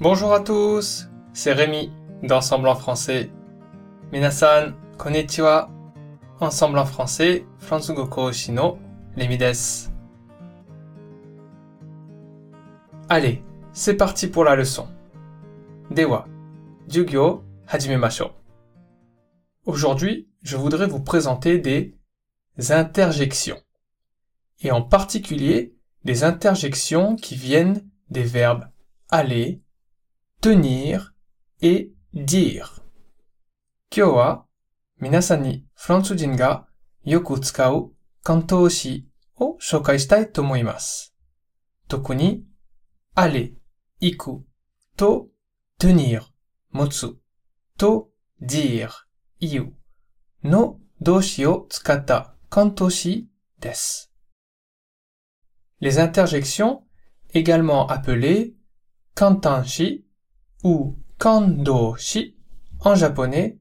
Bonjour à tous, c'est Rémi d'Ensemble en français. Minasan, konnichiwa. Ensemble en français, Fransugo Koushi no Rémi desu. Allez, c'est parti pour la leçon. Dewa, jugyo hajimemashou. Aujourd'hui, je voudrais vous présenter des interjections. Et en particulier, des interjections qui viennent des verbes aller, tenir et dire. Kyo wa minasan ni kantoushi o shoukai shitai to omoimasu. Toku ni iku, to tenir, motsu, to dire, iu, no doshi o tsukata kantoshi desu. Les interjections, également appelées kantanshi ou kandoshi en japonais,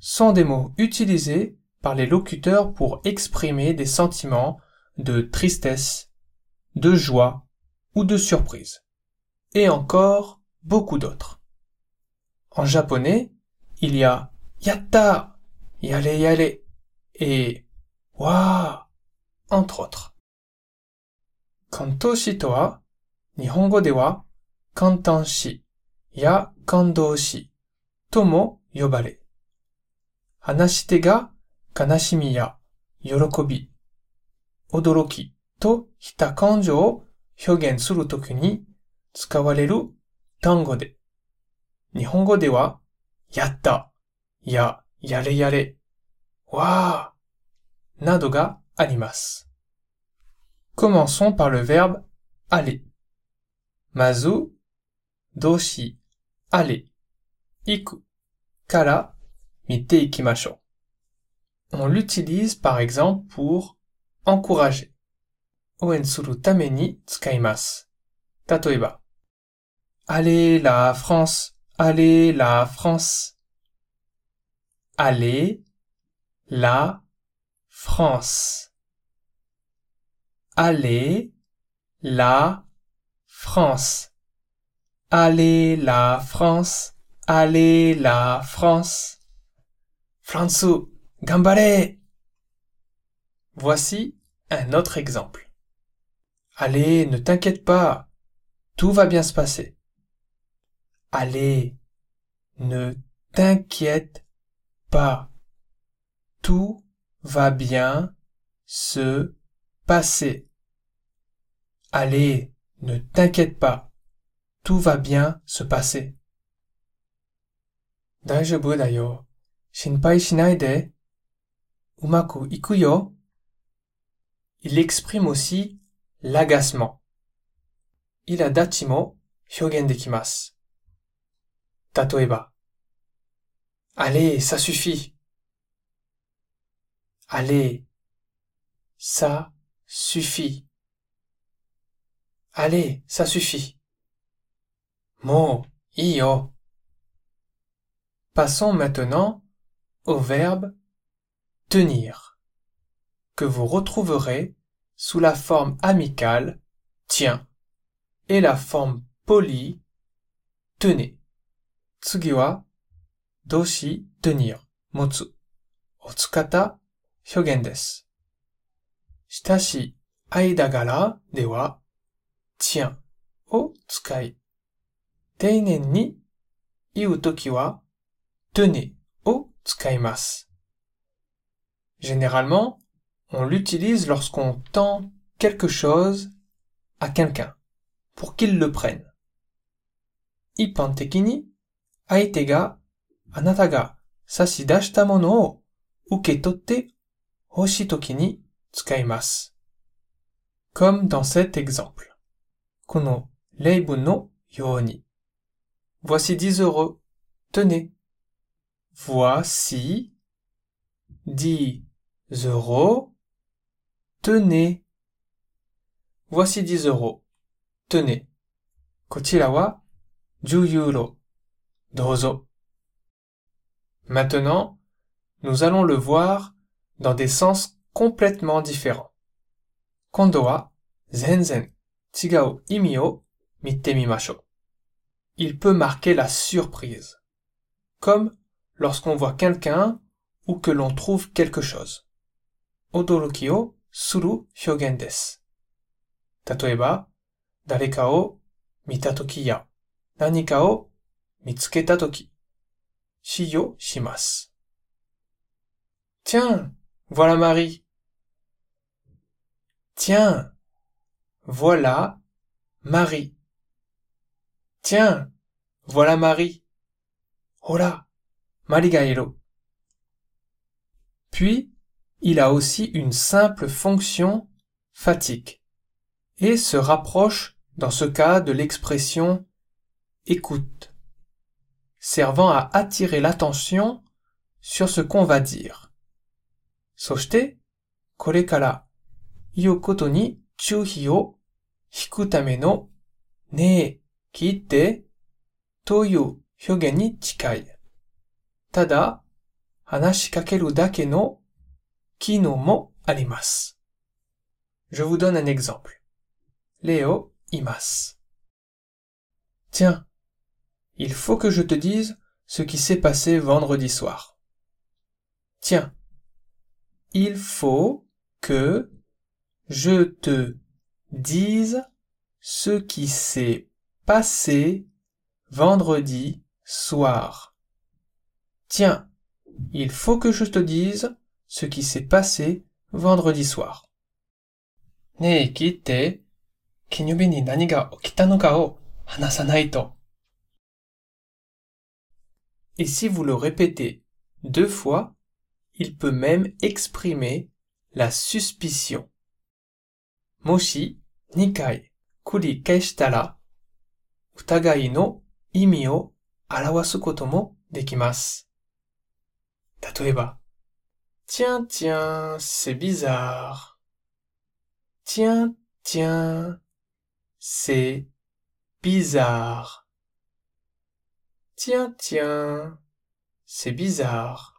sont des mots utilisés par les locuteurs pour exprimer des sentiments de tristesse, de joie ou de surprise. Et encore beaucoup d'autres. En japonais, il y a yatta, yale yale et wa entre autres. Kantoshi to nihongo de wa kantanshi ya kandoushi to mo yobare. Hanashite ga kanashimi ya yorokobi, odoroki to hita kanjo o hyogen suru toki ni tsukawareru tango de. Nihongo de wa yatta ya yare yare, wa nado ga arimasu. Commençons par le verbe aller. Mazu, doshi, aller. Iku, kara, mite ikimashou. On l'utilise par exemple pour encourager. Oen suru tame ni tsukaimasu. Tatoeba. Allez la France, allez la France. Allez la France. Allez la France. Allez la France. Allez la France. Fransu, gambare. Voici un autre exemple. Allez, ne t'inquiète pas. Tout va bien se passer. Allez, ne t'inquiète pas. Tout va bien se passer. Allez, ne t'inquiète pas. Tout va bien se passer. Daijoubu da yo. De. Umaku iku yo. Il exprime aussi l'agacement. Iradachi mo hyogen dekimasu. Tatoeba. Allez, ça suffit. Allez, ça suffit. Allez, ça suffit. Mo, io. Passons maintenant au verbe tenir, que vous retrouverez sous la forme amicale tiens et la forme polie tenez. Tsugi doshi tenir motsu. O tsukai. Teinen ni iu toki wa tenez o tsukaimasu. Généralement, on l'utilise lorsqu'on tend quelque chose à quelqu'un pour qu'il le prenne. Ippan ni, aite ga anata ga sashidashita mono o uketotte hoshi toki ni tsukaimasu. Comme dans cet exemple. Kono reibun no. Voici 10 euros. Tenez. Voici 10 euros. Tenez. Voici 10 euros. Tenez. Kochira wa 10 euro. Dozo. Maintenant, nous allons le voir dans des sens complètement différents. Kondo wa zenzen chigau imi il peut marquer la surprise, comme lorsqu'on voit quelqu'un ou que l'on trouve quelque chose. Odoroki o suru hyogen desu. Tatoeba, dareka o mita toki ya nanika o mitsuketa toki shiyo shimasu. Tiens, voilà Marie. Tiens, voilà Marie. Tiens, voilà Marie. Oh Hola, Marigaero. Puis, il a aussi une simple fonction fatigue et se rapproche dans ce cas de l'expression écoute, servant à attirer l'attention sur ce qu'on va dire. Soshite, kore kara o no ne 注意を引くためのねえ、聞いてという表現に近い。ただ、話しかけるだけの機能もあります。Je vous donne un exemple. Léo imas. Tiens, il faut que je te dise ce qui s'est passé vendredi soir. Tiens, il faut que je te dise ce qui s'est passé vendredi soir. Tiens, il faut que je te dise ce qui s'est passé vendredi soir. ねえ、聞いて。金曜日に何が起きたのかを話さないと。Et si vous le répétez deux fois, il peut même exprimer la suspicion. もし2回繰り返したら、 疑いの意味を表すこともできます。例えば、Tiens, tiens, c'est bizarre. Tiens, tiens, c'est bizarre. Tiens, tiens, c'est bizarre.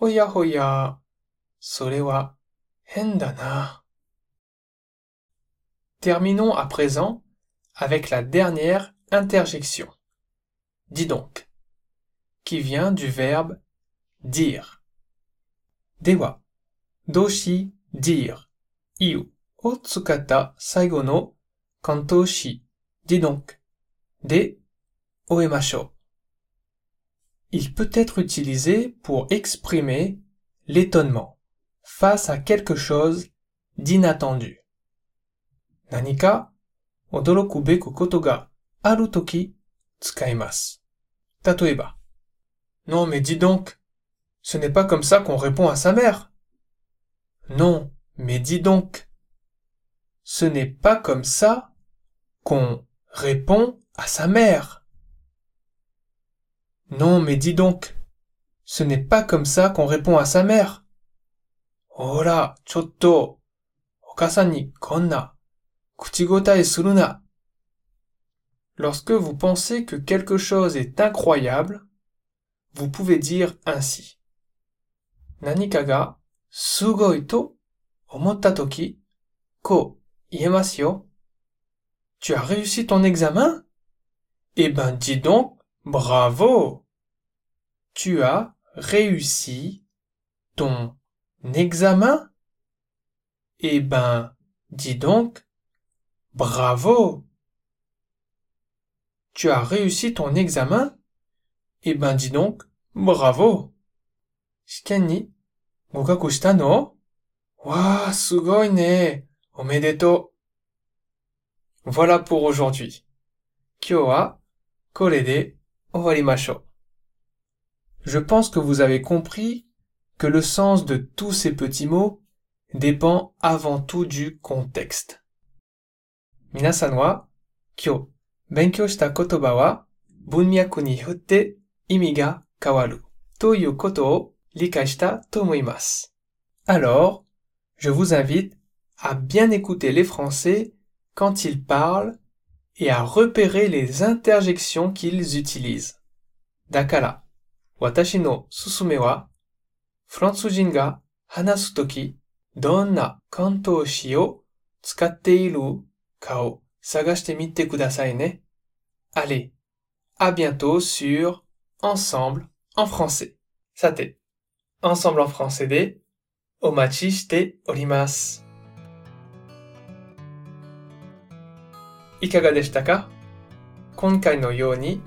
おやほや、それは変だな。Terminons à présent avec la dernière interjection. Dis donc, qui vient du verbe dire. Dewa, doshi dire, iu otsukata tsukata saigo no kantoshi dis donc de oemasho. Il peut être utilisé pour exprimer l'étonnement face à quelque chose d'inattendu. Nanika 驚くべくことがあるとき使います。例えば、Non mais dis donc, ce n'est pas comme ça qu'on répond à sa mère. Non, mais dis donc, ce n'est pas comme ça qu'on répond à sa mère. Non, mais dis donc, ce n'est pas comme ça qu'on répond à sa mère. Oh là, chotto, okasan ni konna, kuchigotae suru na. Lorsque vous pensez que quelque chose est incroyable, vous pouvez dire ainsi. Nanika ga sugoi toki, ko iemasu. Tu as réussi ton examen? Eh ben, dis donc, bravo! Tu as réussi ton examen? Eh ben, dis donc, Bravo Tu as réussi ton examen? Eh ben dis donc, bravo Shikenni, gokaku no? Wa, sugoine! Voilà pour aujourd'hui. Kyo wa kore. Je pense que vous avez compris que le sens de tous ces petits mots dépend avant tout du contexte. 皆さんは今日勉強した言葉は文脈によって意味が変わるということを理解したと思います。Alors, je vous invite à bien écouter les Français quand ils parlent et à repérer les interjections qu'ils utilisent. だから、私のすすめは、フランス人が話すとき、どんな関東詞を使っている かを探してみてくださいね。 Allez, à bientôt sur Ensemble en français. さて、Ensemble en français でお待ちしております。いかがでしたか今回のように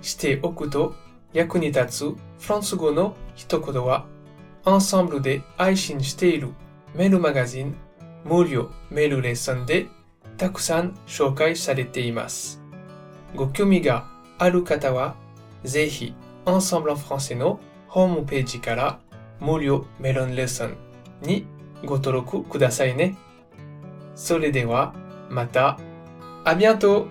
しておくと役に立つフランス語の一言は、Ensemble で配信しているメールマガジン無料メールレッスンで たくさん紹介されています。ご興味がある方は、ぜひ Ensemble en français のホームページから無料メロンレッスンにご登録くださいね。それではまた、あ bientôt!